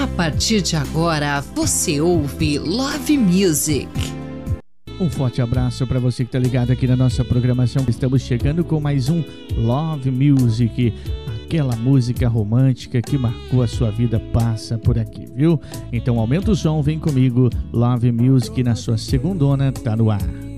A partir de agora, você ouve Love Music. Um forte abraço para você que está ligado aqui na nossa programação. Estamos chegando com mais um Love Music. Aquela música romântica que marcou a sua vida passa por aqui, viu? Então aumenta o som, vem comigo. Love Music na sua segundona tá no ar.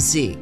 Music.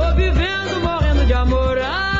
Vou vivendo, morrendo de amor. Ah!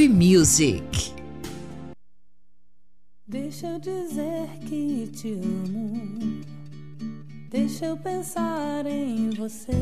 Music. Deixa eu dizer que te amo. Deixa eu pensar em você.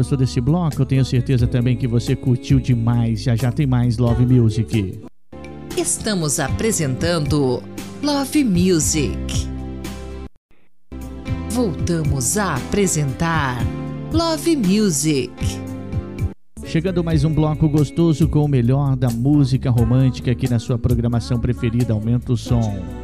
Gostou desse bloco? Eu tenho certeza também que você curtiu demais. Já já tem mais Love Music. Estamos apresentando Love Music. Voltamos a apresentar Love Music. Chegando mais um bloco gostoso com o melhor da música romântica aqui na sua programação preferida. Aumenta o som.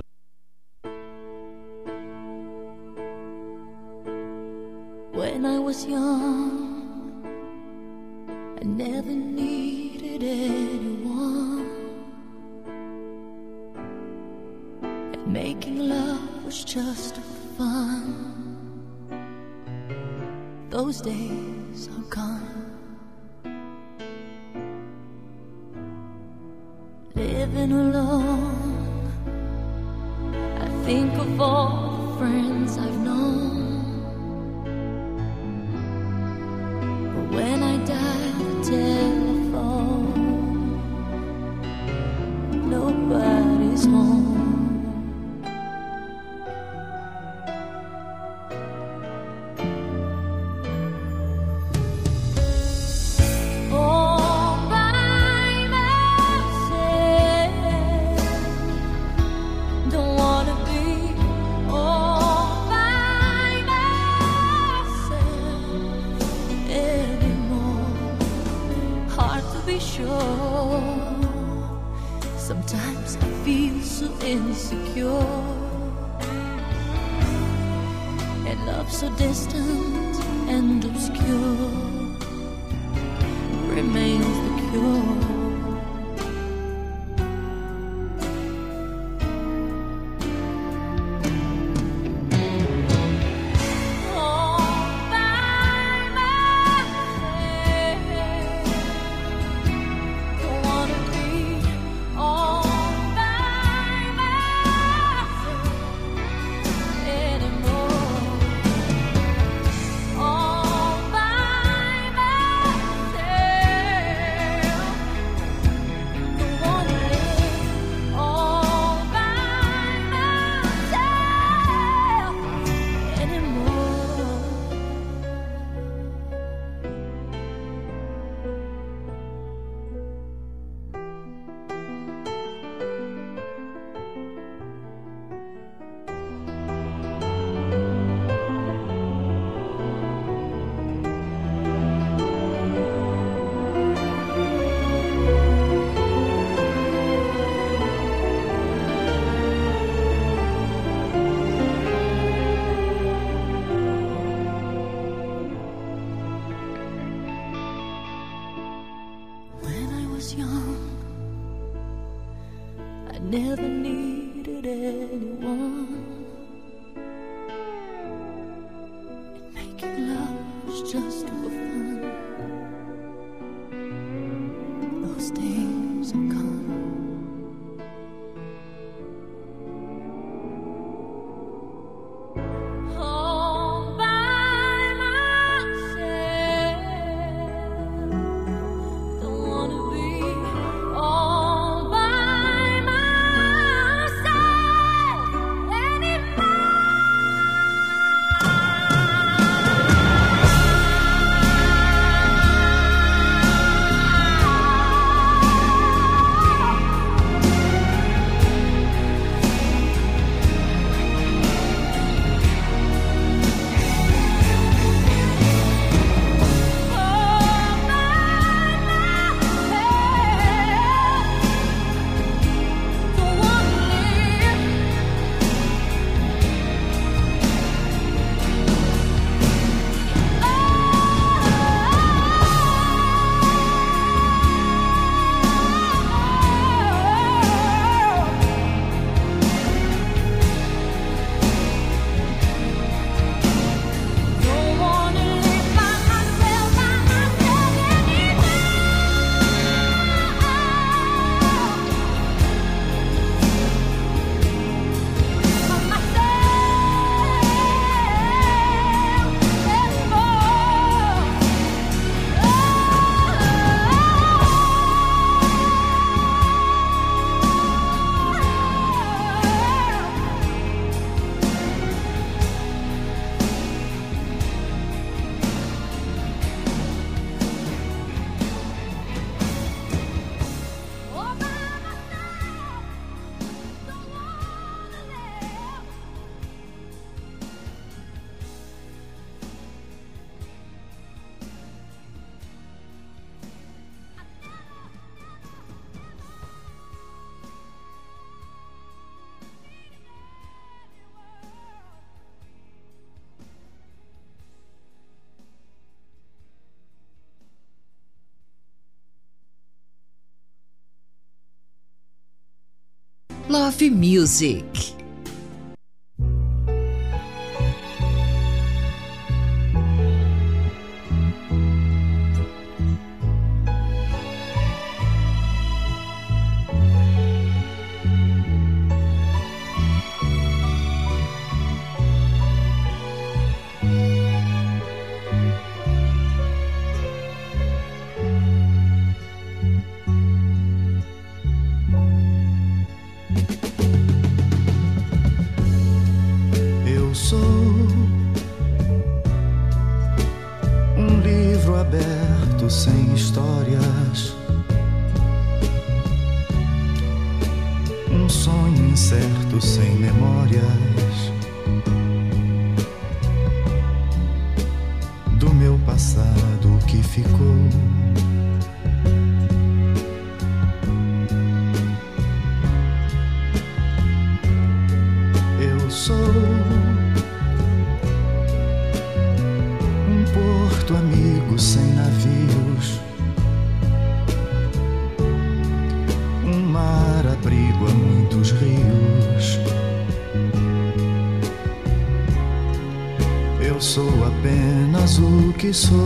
Music. Sem memórias. Do meu passado que ficou. O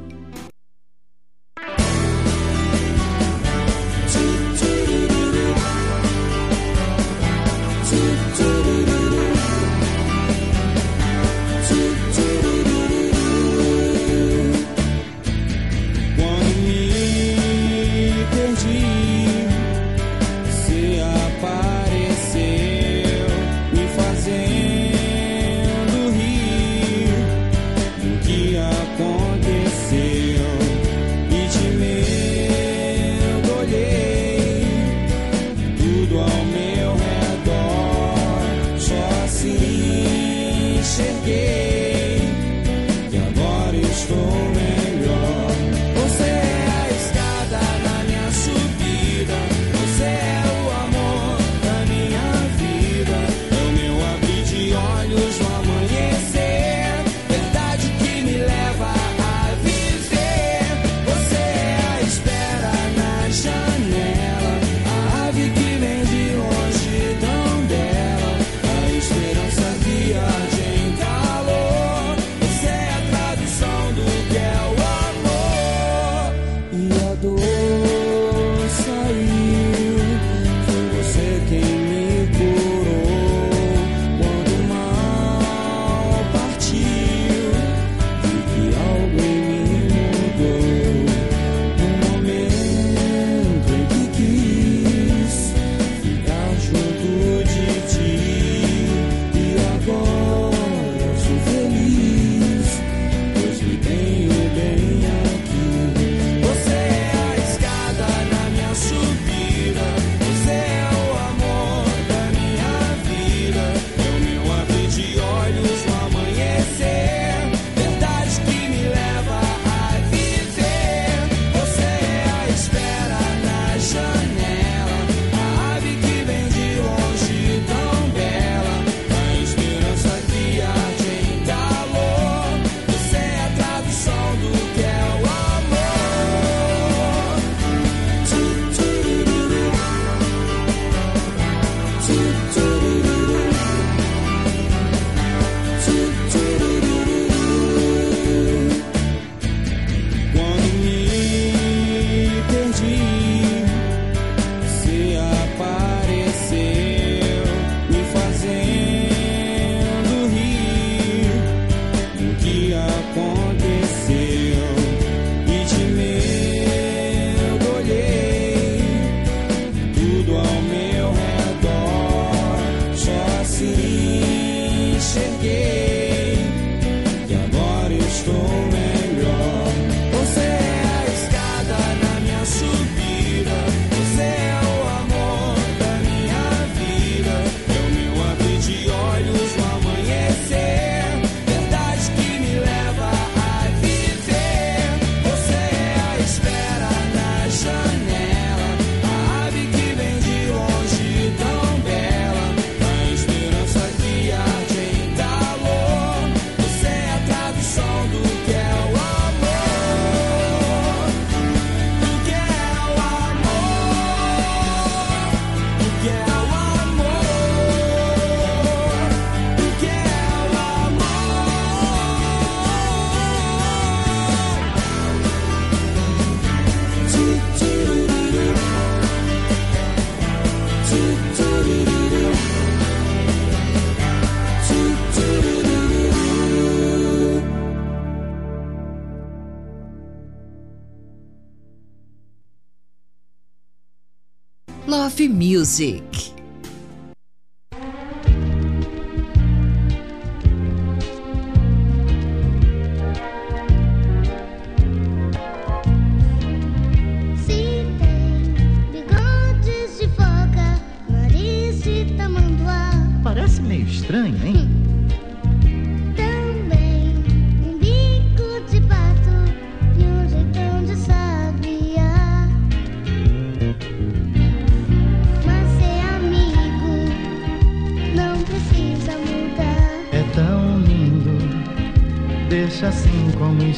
of Music.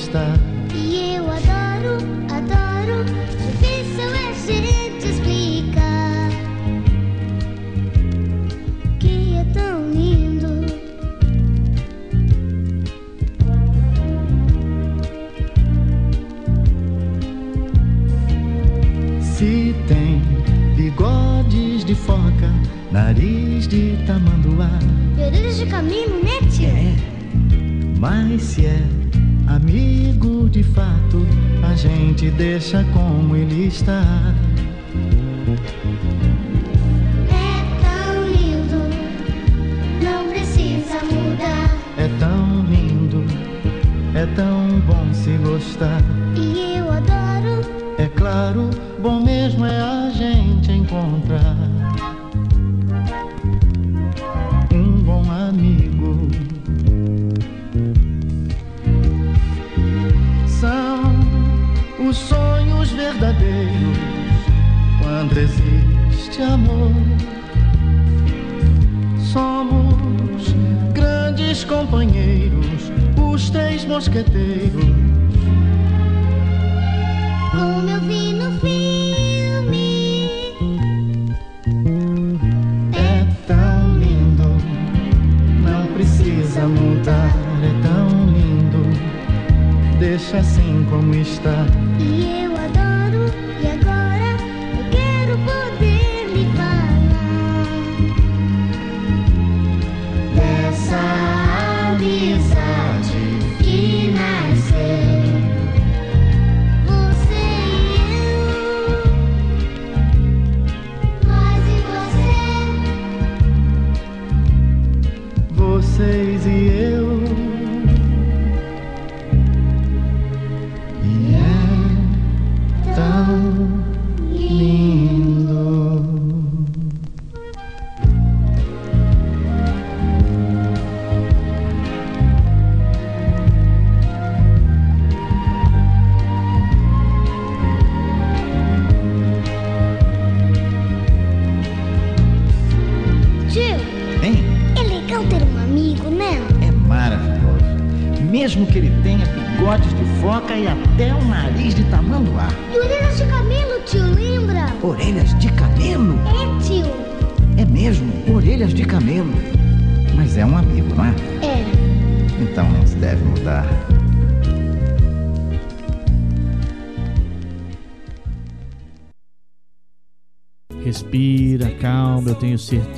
está. E eu adoro, adoro, difícil é gente explicar. Que é tão lindo. Se tem bigodes de foca, nariz de tamanduá. E de caminho, né. É. Mas se é fato a gente deixa como ele está.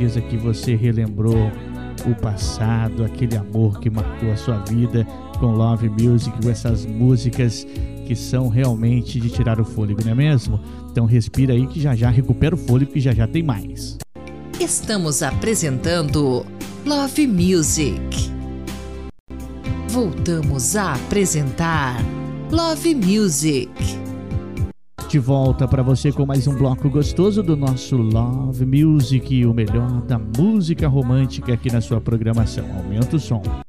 certeza que você relembrou o passado, aquele amor que marcou a sua vida com Love Music, com essas músicas que são realmente de tirar o fôlego, não é mesmo? Então respira aí que já já recupera o fôlego e já já tem mais. Estamos apresentando Love Music. Voltamos a apresentar Love Music de volta para você com mais um bloco gostoso do nosso Love Music, o melhor da música romântica aqui na sua programação. Aumenta o som.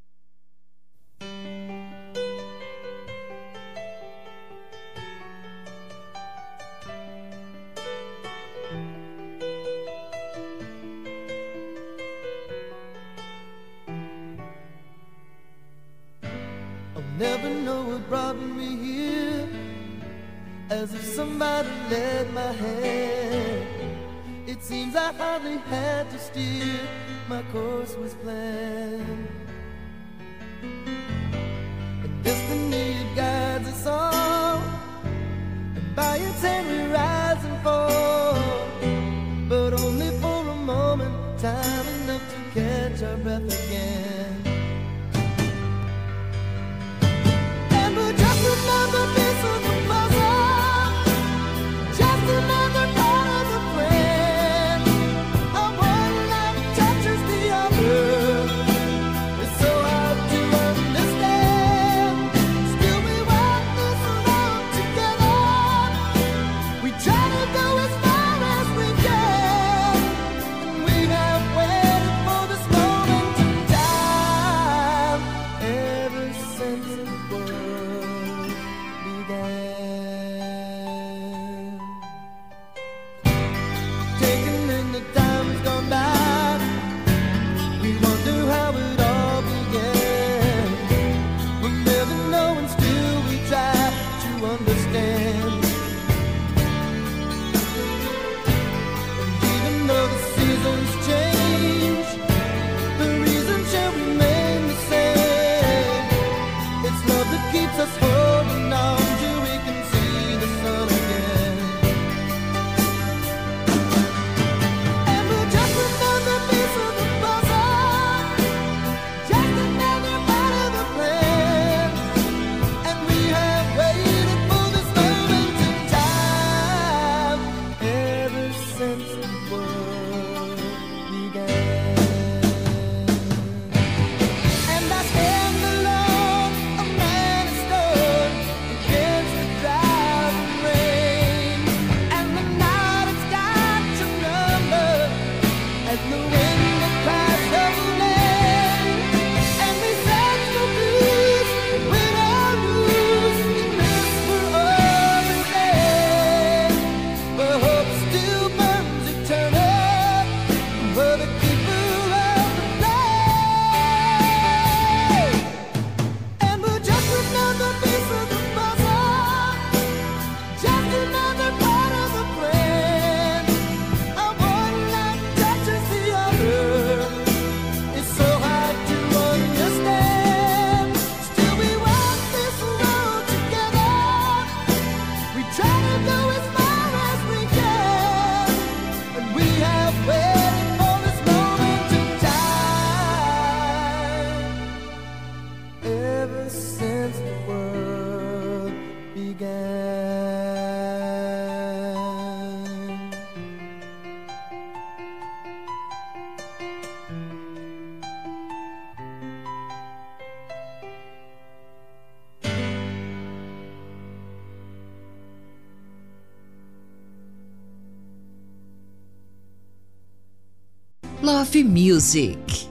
Music.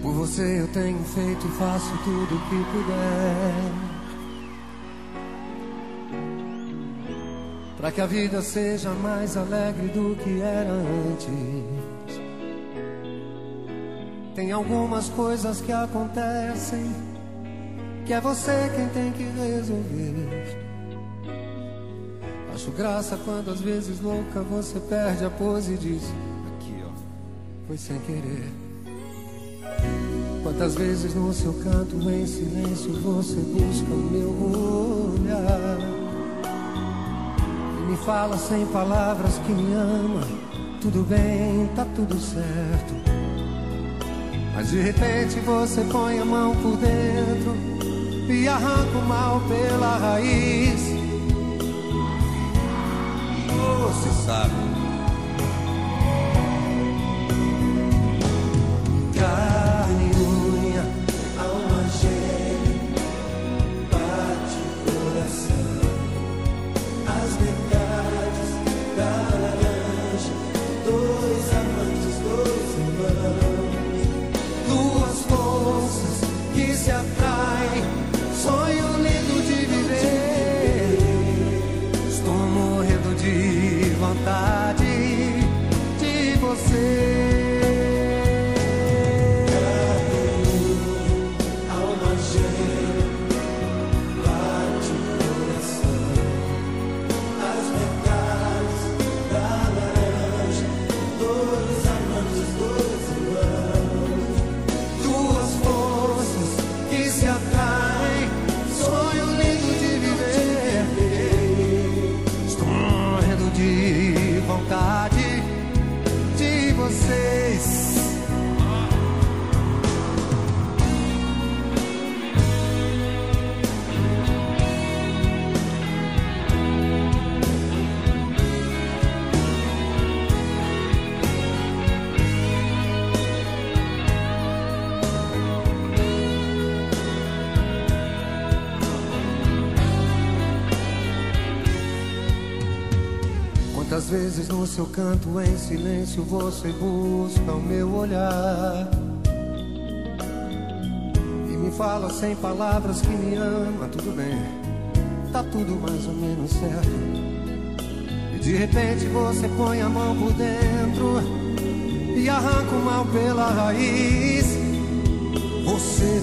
Por você eu tenho feito e faço tudo o que puder. Que a vida seja mais alegre do que era antes. Tem algumas coisas que acontecem que é você quem tem que resolver. Acho graça quando às vezes louca você perde a pose e diz: Aqui ó, foi sem querer. Quantas vezes no seu canto em silêncio você busca o meu olhar fala sem palavras que me ama. Tudo bem, tá tudo certo. Mas de repente você põe a mão por dentro e arranca o mal pela raiz. Você sabe. Vezes no seu canto em silêncio você busca o meu olhar e me fala sem palavras que me ama, tudo bem, tá tudo mais ou menos certo. E de repente você põe a mão por dentro e arranca o mal pela raiz. Você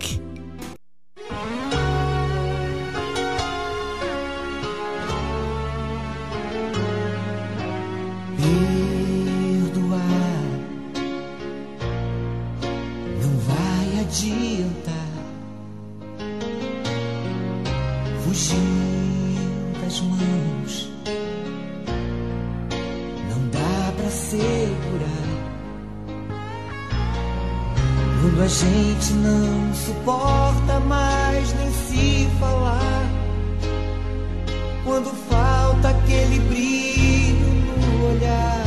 suporta mais nem se falar. Quando falta aquele brilho no olhar,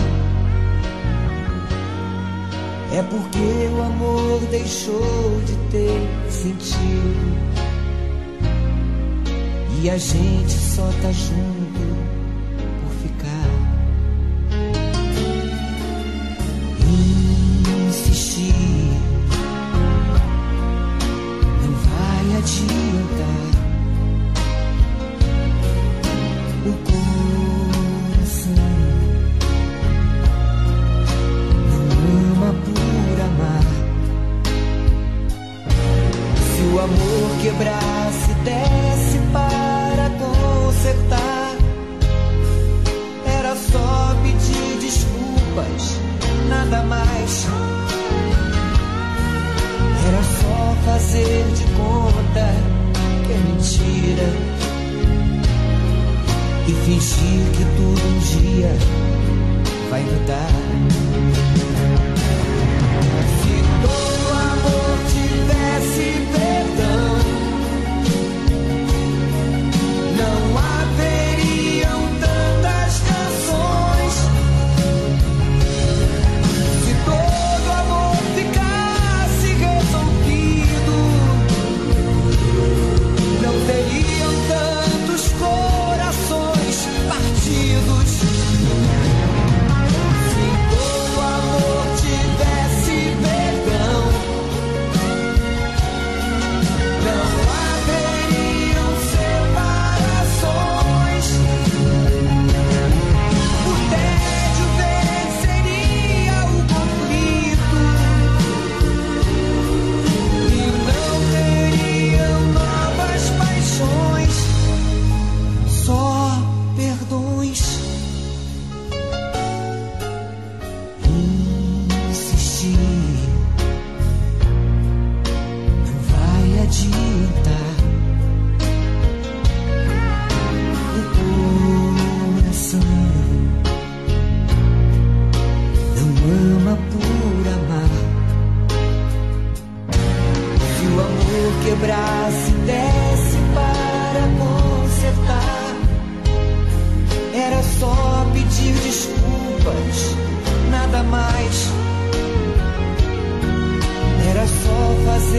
é porque o amor deixou de ter sentido. E a gente só tá junto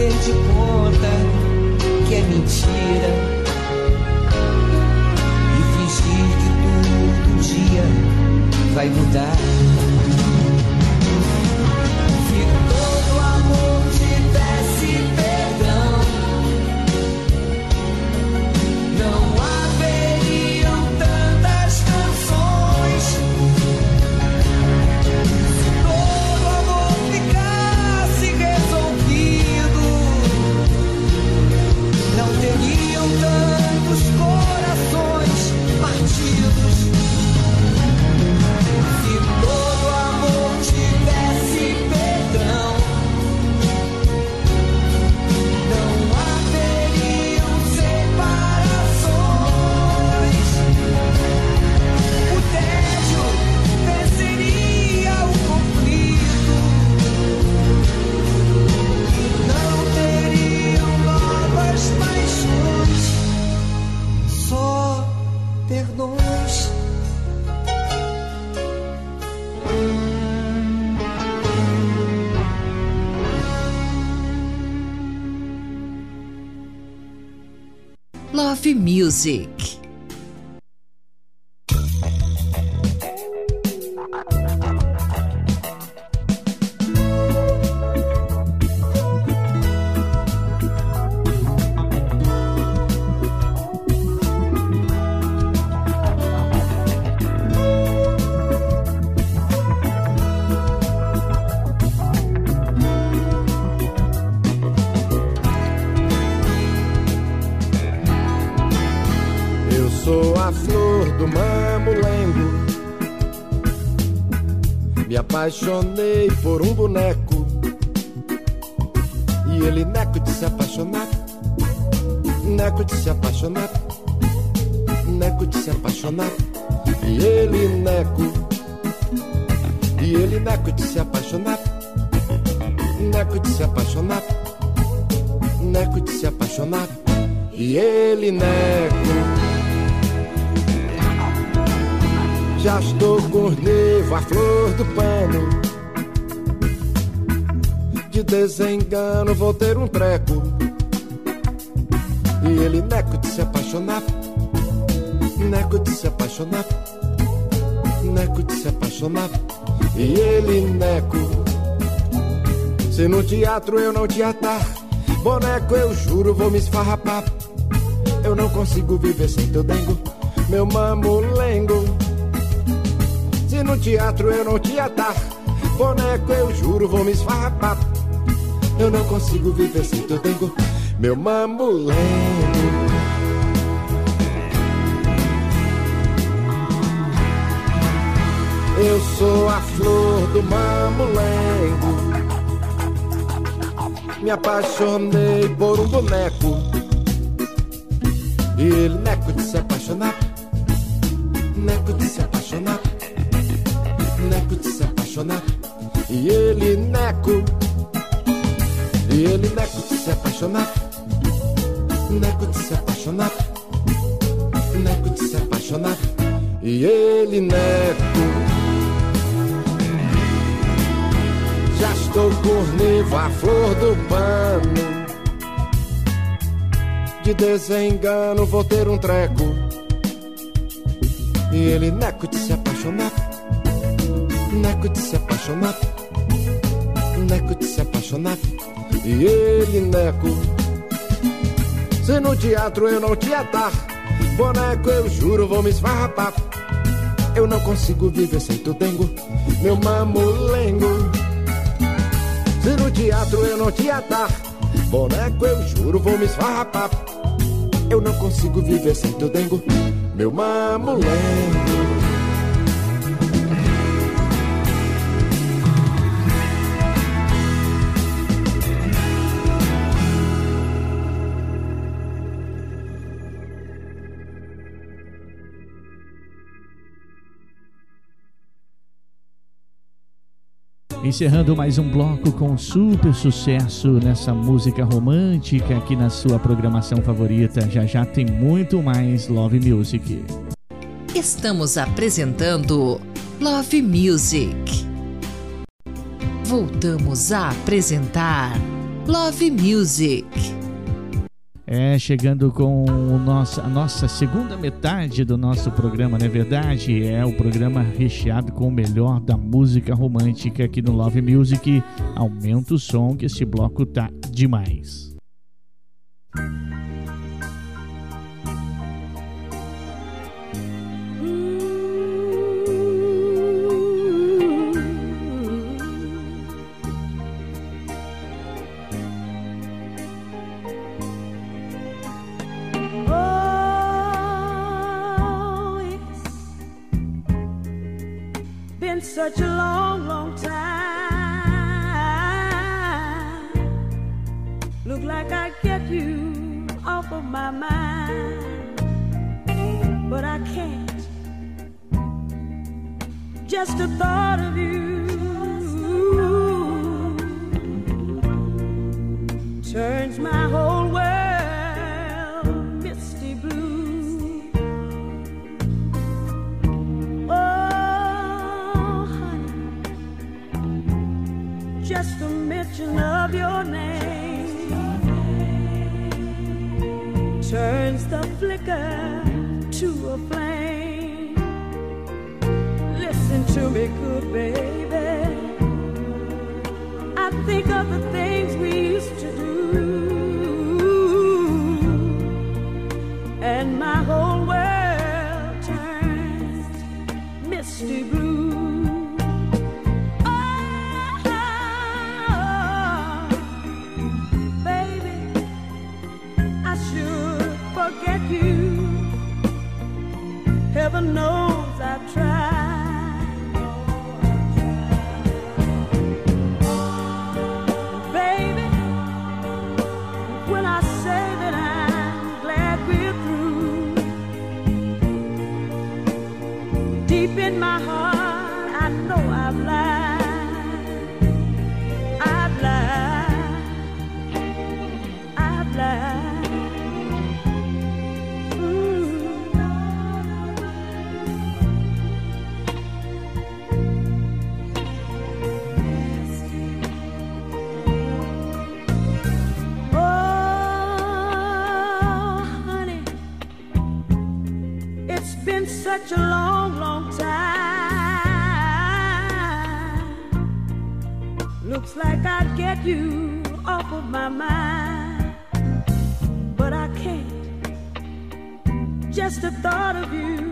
fazer de conta que é mentira e fingir que todo dia vai mudar. Music. Apaixonei por um boneco. Desengano vou ter um treco. E ele neco de se apaixonar. Neco de se apaixonar. Neco de se apaixonar. E ele neco. Se no teatro eu não te atar, boneco eu juro vou me esfarrapar. Eu não consigo viver sem teu dengo, meu mamulengo. Se no teatro eu não te atar, boneco eu juro vou me esfarrapar. Eu não consigo viver sem teu dengo, meu mamulengo. Eu sou a flor do mamulengo. Me apaixonei por um boneco. E ele neco de se apaixonar. Neco de se apaixonar. Neco de se apaixonar. E ele neco. Ele neco de se apaixonar. Neco de se apaixonar. Neco de se apaixonar. E ele neco. Já estou cornevo, a flor do pano. De desengano vou ter um treco. E ele neco de se apaixonar. Neco de se apaixonar. Neco de se apaixonar. E ele neco. Se no teatro eu não te atar, boneco eu juro vou me esfarrapar. Eu não consigo viver sem tu dengo, meu mamulengo. Se no teatro eu não te atar, boneco eu juro vou me esfarrapar. Eu não consigo viver sem teu dengo, meu mamulengo. Encerrando mais um bloco com super sucesso nessa música romântica aqui na sua programação favorita. Já já tem muito mais Love Music. Estamos apresentando Love Music. Voltamos a apresentar Love Music. É, chegando com o nosso, a nossa segunda metade do nosso programa, não é verdade? É o programa recheado com o melhor da música romântica aqui no Love Music. Aumenta o som que esse bloco tá demais. Oh, such a long, long time. Look like I get you off of my mind, but I can't. Just the thought of you turns my whole world just a mention of your name turns the flicker to a flame. Listen to me, good baby. I think of the things we a long, long time. Looks like I'd get you off of my mind, but I can't. Just the thought of you.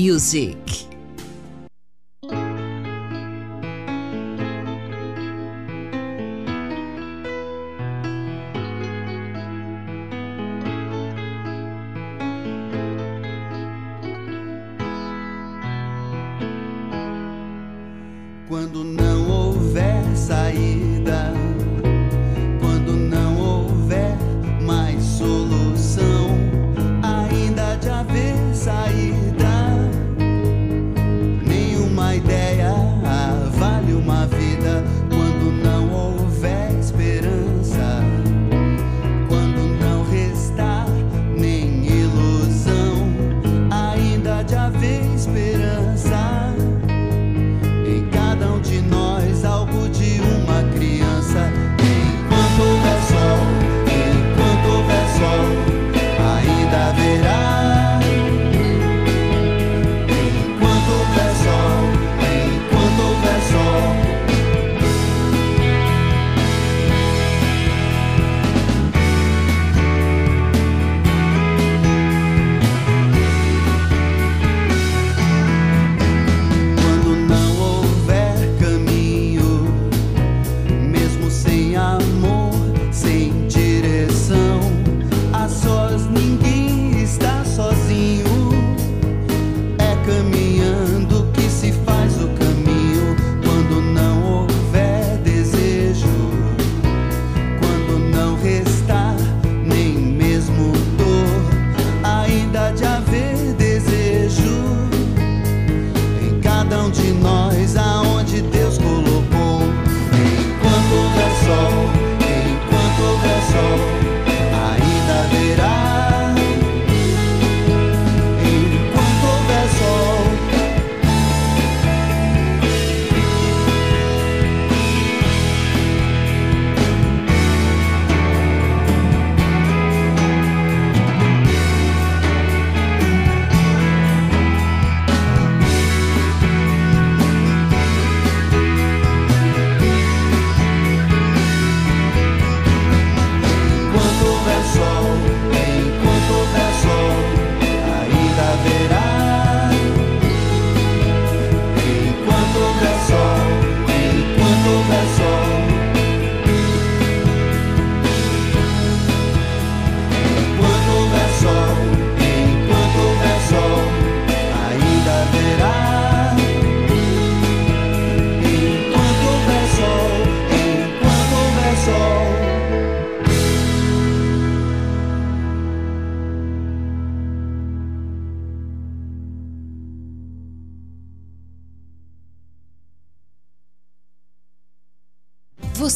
Music. Quando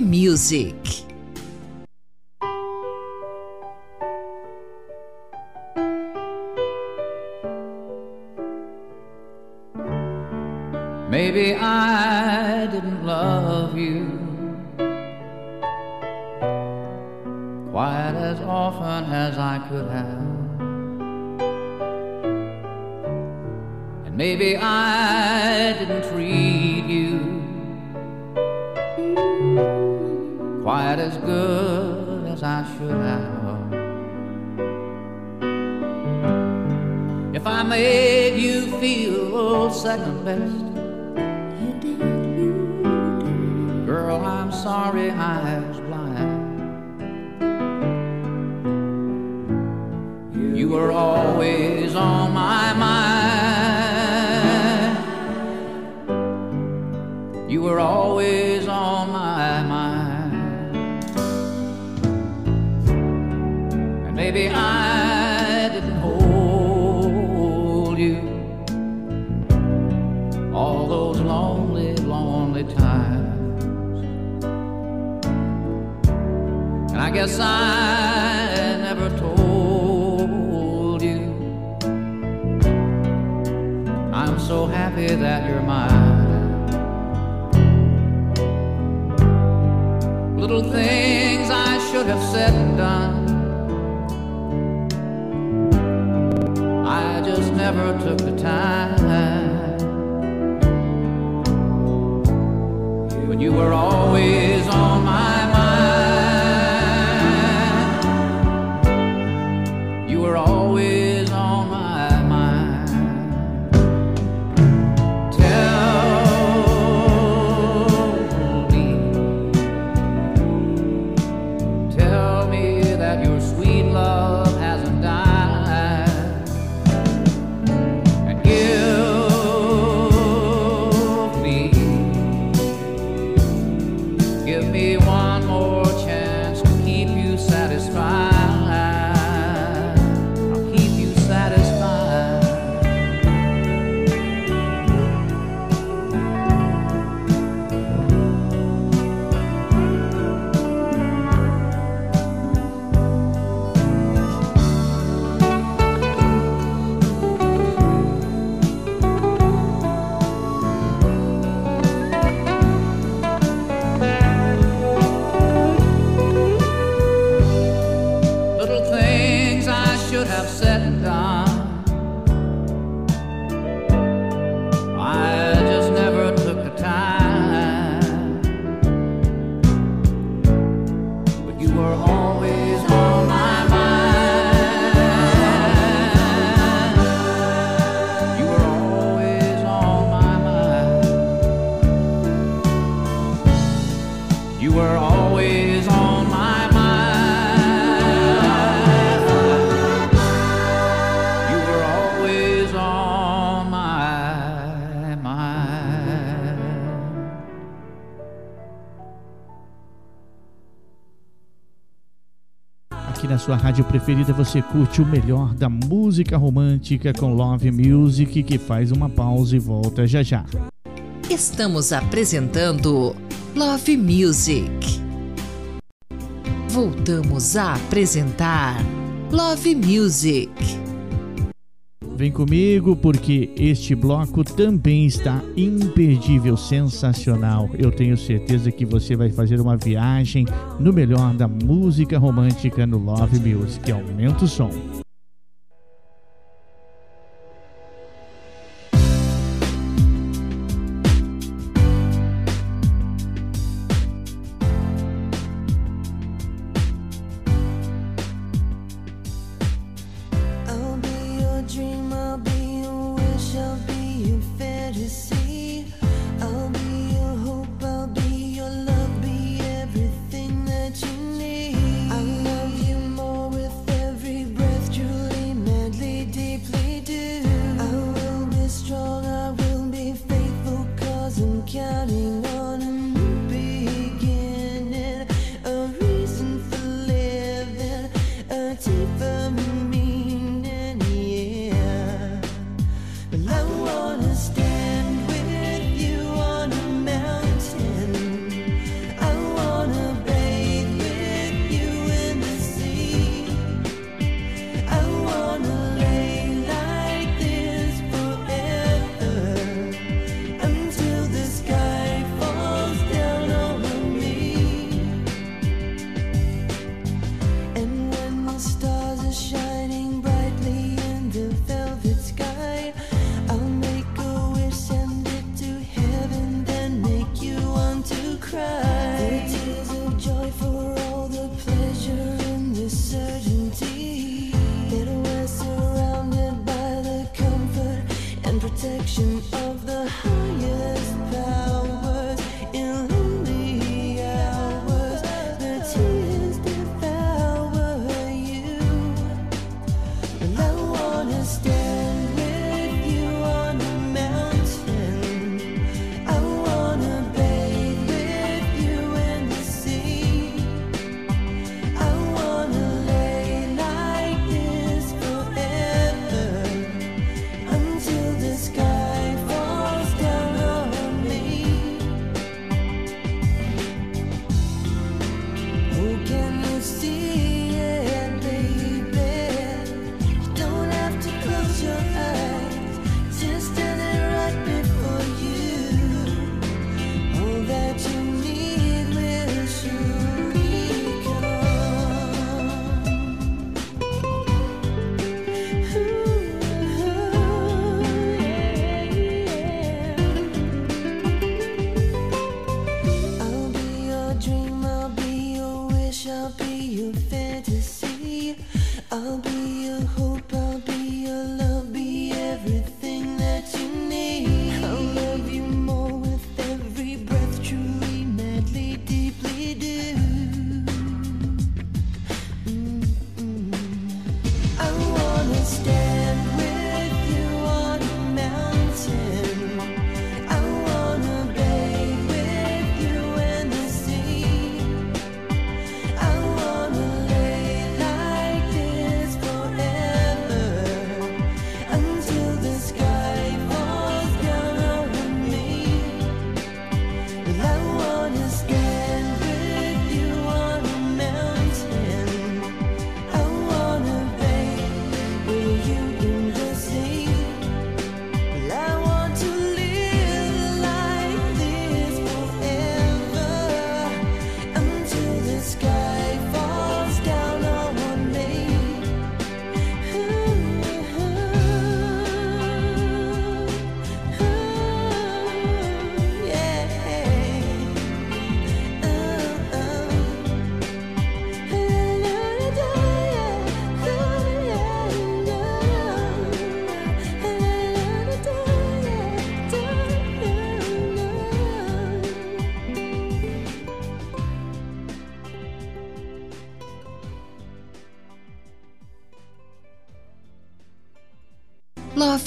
Music. sua rádio preferida, você curte o melhor da música romântica com Love Music, que faz uma pausa e volta já já. Estamos apresentando Love Music. Voltamos a apresentar Love Music. Vem comigo porque este bloco também está imperdível, sensacional. Eu tenho certeza que você vai fazer uma viagem no melhor da música romântica no Love Music. Aumenta o som.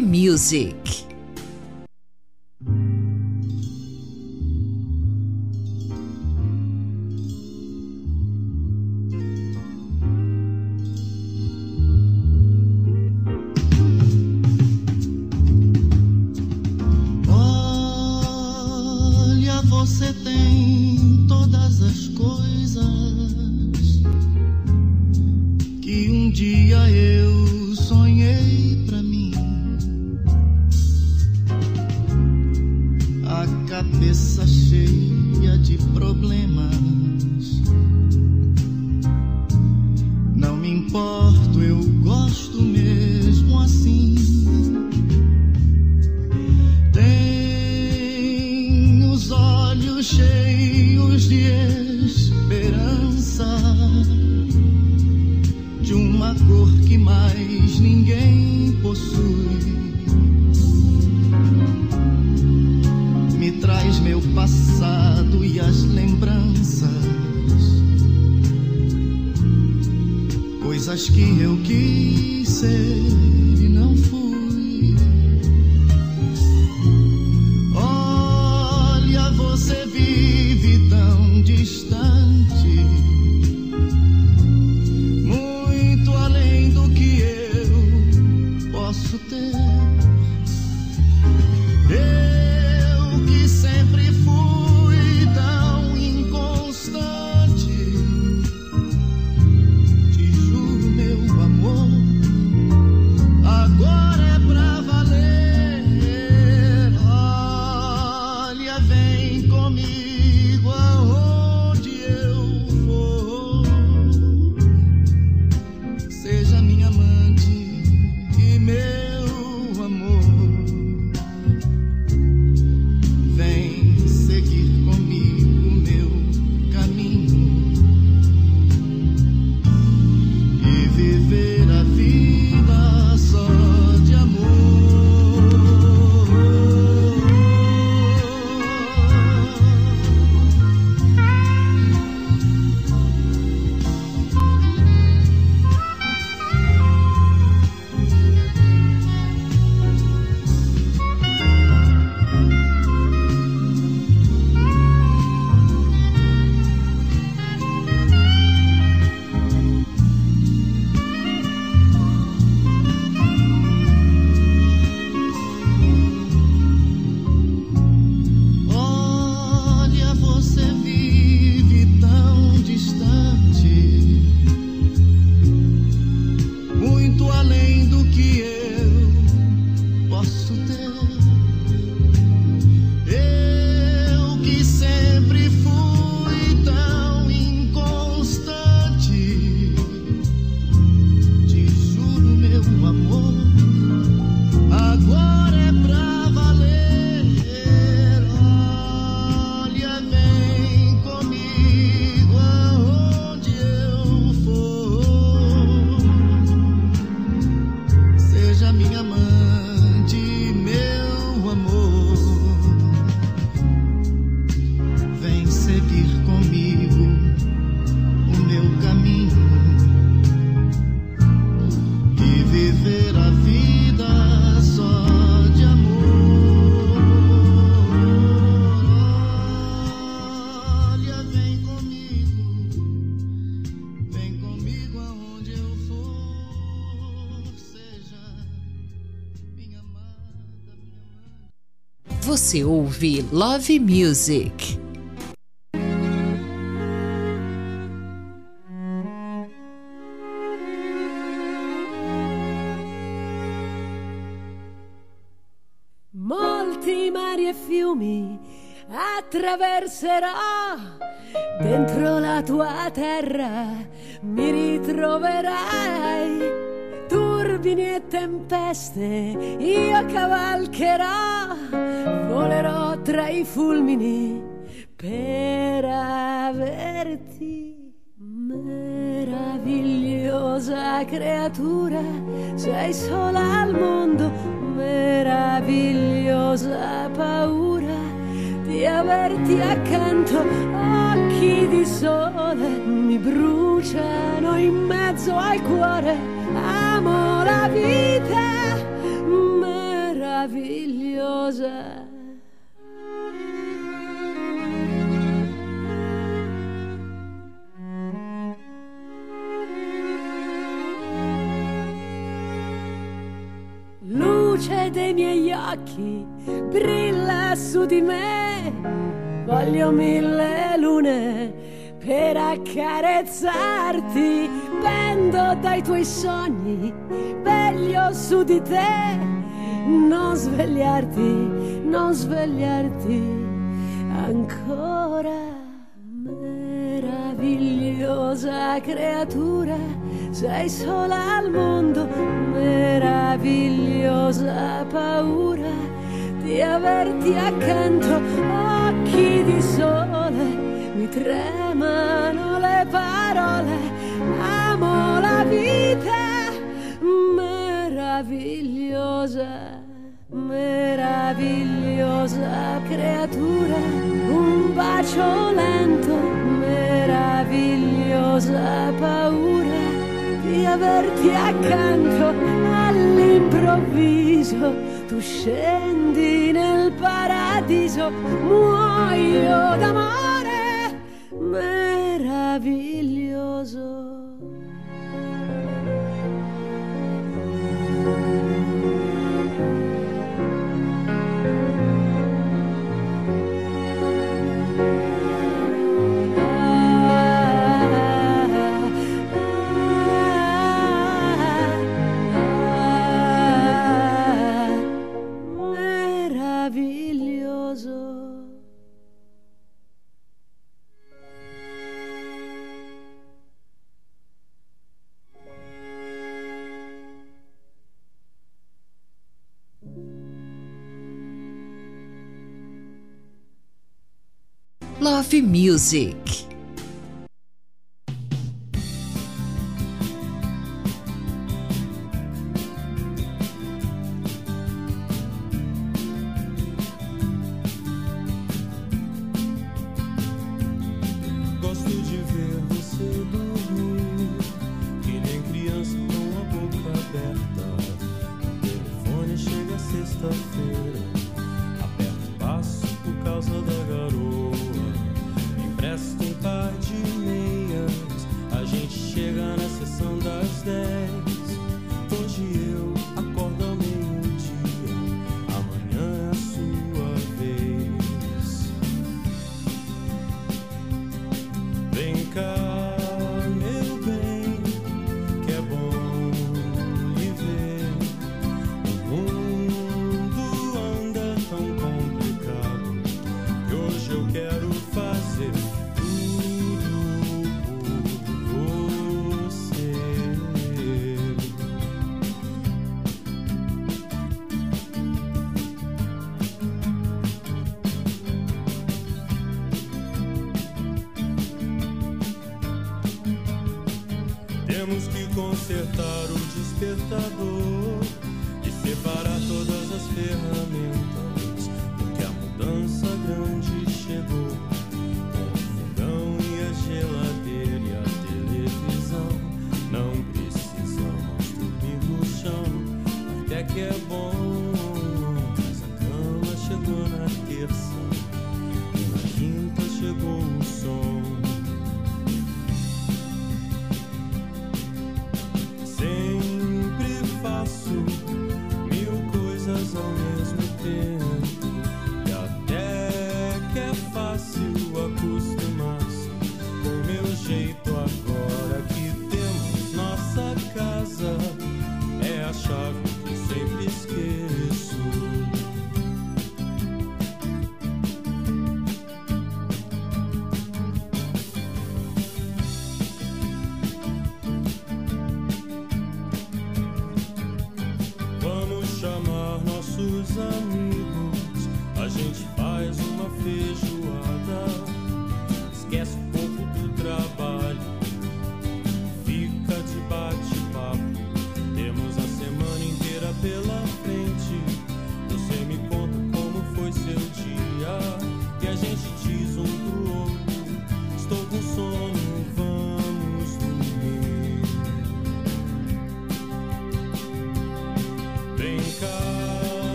Music. você ouve Love Music. Molti mari e fiumi attraverserò dentro la tua terra, mi ritroverai turbini e tempeste, io cavalcherò, volerò tra i fulmini per averti meravigliosa creatura, sei sola al mondo, meravigliosa paura di averti accanto, occhi di sole mi bruciano in mezzo al cuore viviamo la vita meravigliosa. luce dei miei occhi brilla su di me. Voglio mille lune per accarezzarti. Pendo dai tuoi sogni, veglio su di te. Non svegliarti, non svegliarti ancora. Meravigliosa creatura, sei sola al mondo. Meravigliosa paura di averti accanto, occhi di sole mi tremano le parole, amo la vita meravigliosa, meravigliosa creatura, un bacio lento, meravigliosa paura di averti accanto all'improvviso. Tu scendi nel paradiso, muoio d'amore meraviglioso. Music.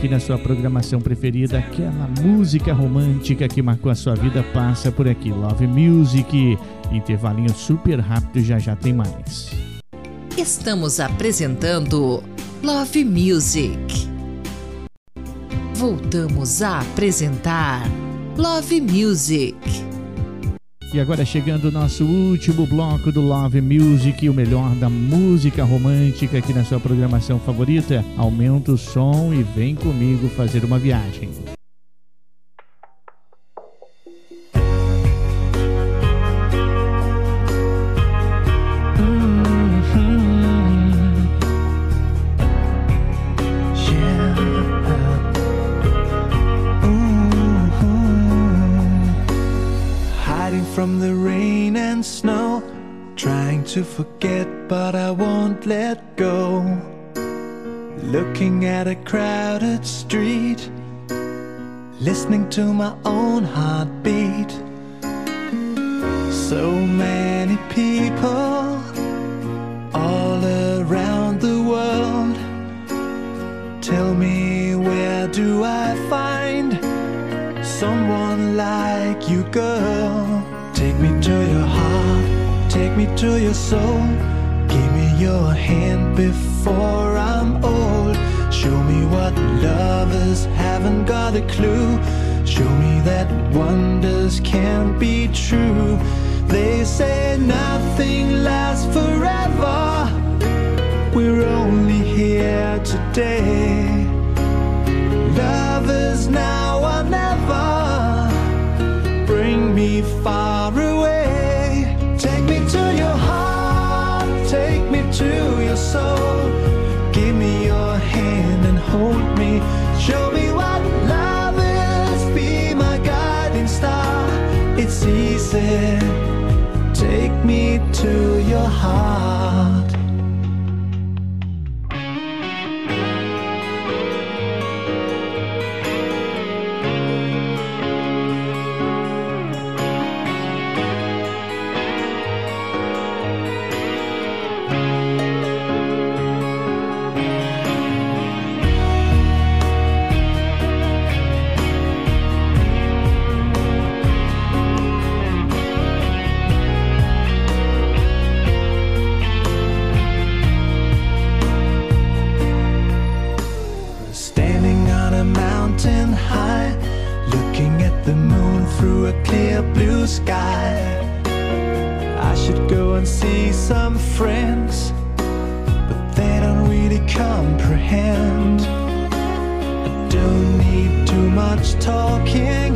Aqui na sua programação preferida, aquela música romântica que marcou a sua vida passa por aqui. Love Music. Intervalinho super rápido, já já tem mais. Estamos apresentando Love Music. Voltamos a apresentar Love Music. E agora chegando o nosso último bloco do Love Music, o melhor da música romântica aqui na sua programação favorita. Aumenta o som e vem comigo fazer uma viagem. I won't let go. Looking at a crowded street, listening to my own heartbeat. So many people all around the world. Tell me, where do I find someone like you, girl? Take me to your heart, take me to your soul. Your hand before I'm old. Show me what lovers haven't got a clue. Show me that wonders can't be true. They say nothing lasts forever. We're only here today. Love is now so sky. I should go and see some friends, but they don't really comprehend. I don't need too much talking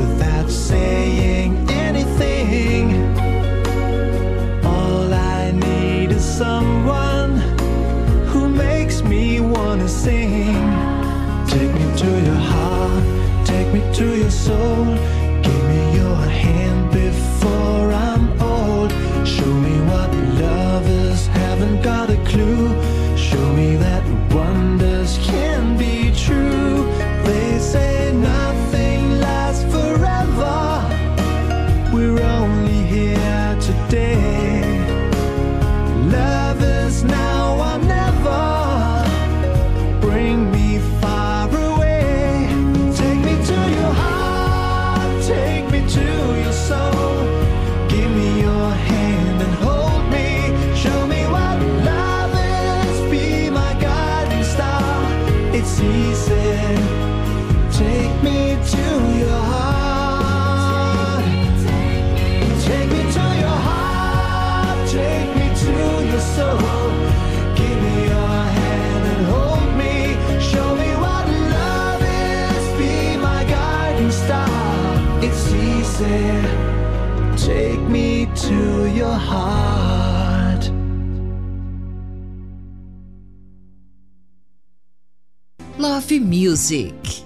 without saying anything. All I need is someone who makes me wanna sing. Take me to your heart, take me to your soul. Take me to your heart. Music.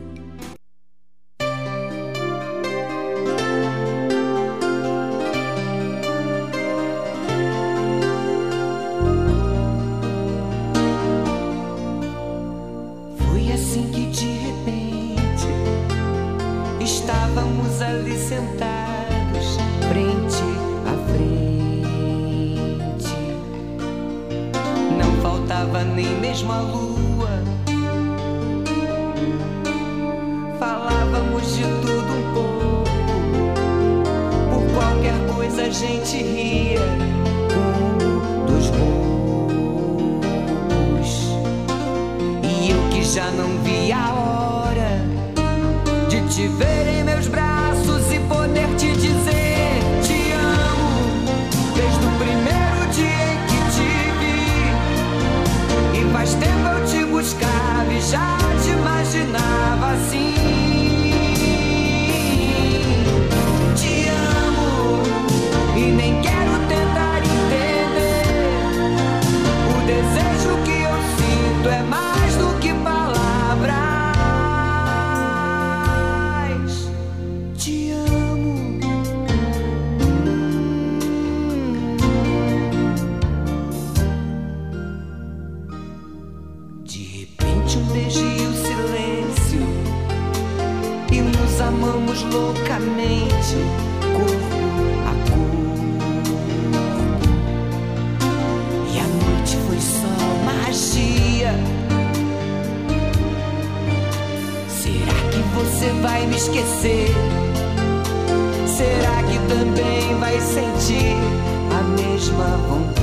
a mesma vontade.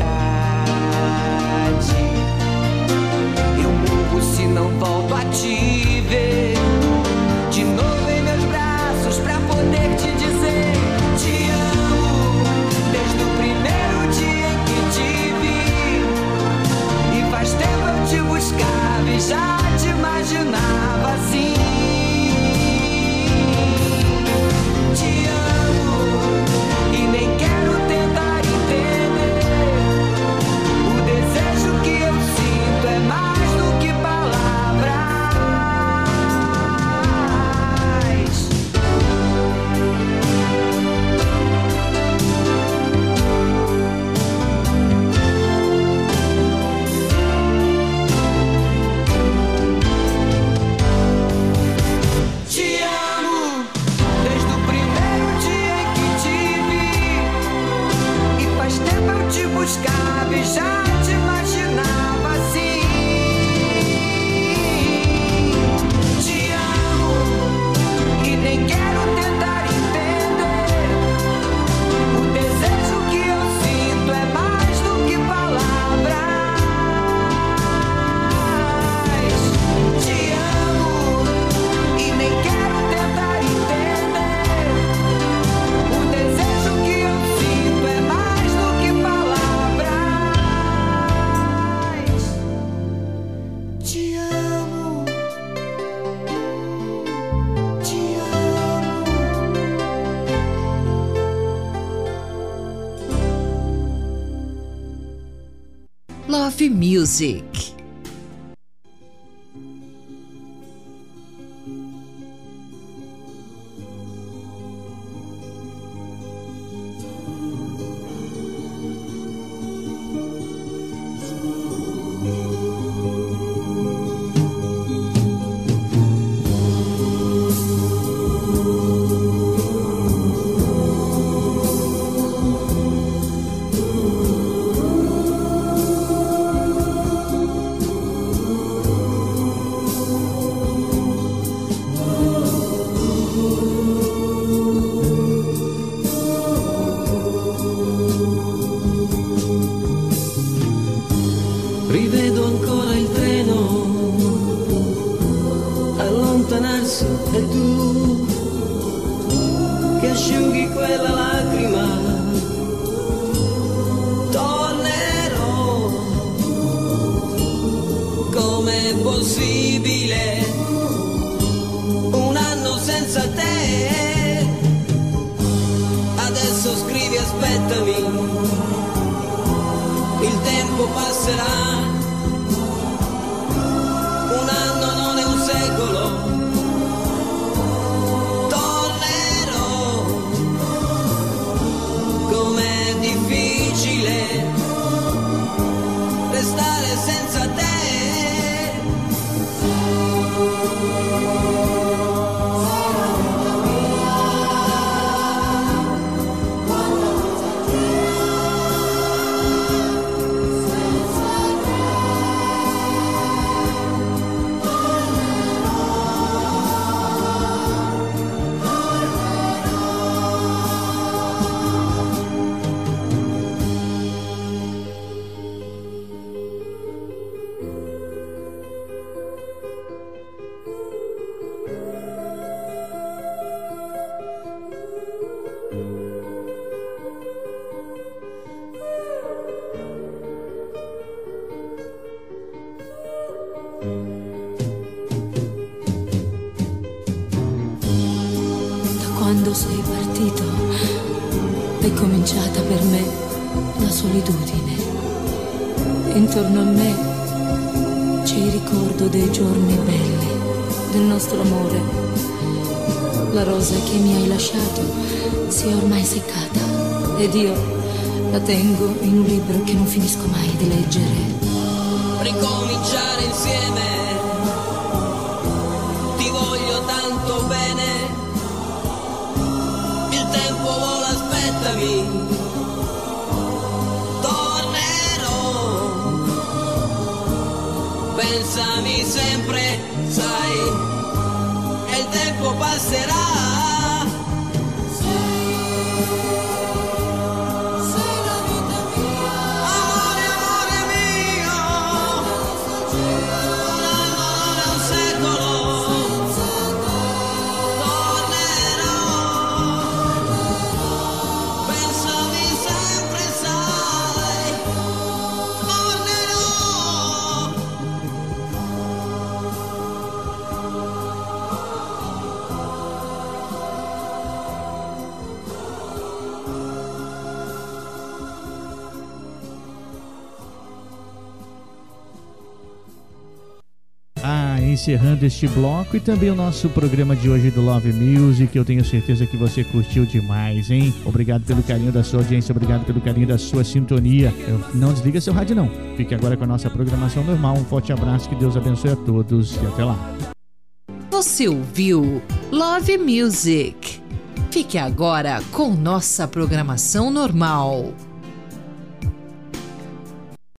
Eu morro se não volto. desire. music. aspettami, il tempo passerà. Ed io la tengo in un libro che non finisco mai di leggere. ricominciare insieme. Encerrando este bloco e também o nosso programa de hoje do Love Music. Eu tenho certeza que você curtiu demais, hein? Obrigado pelo carinho da sua audiência, obrigado pelo carinho da sua sintonia. Eu- não desliga seu rádio, não. Fique agora com a nossa programação normal. Um forte abraço, que Deus abençoe a todos e até lá. Você ouviu Love Music. Fique agora com nossa programação normal.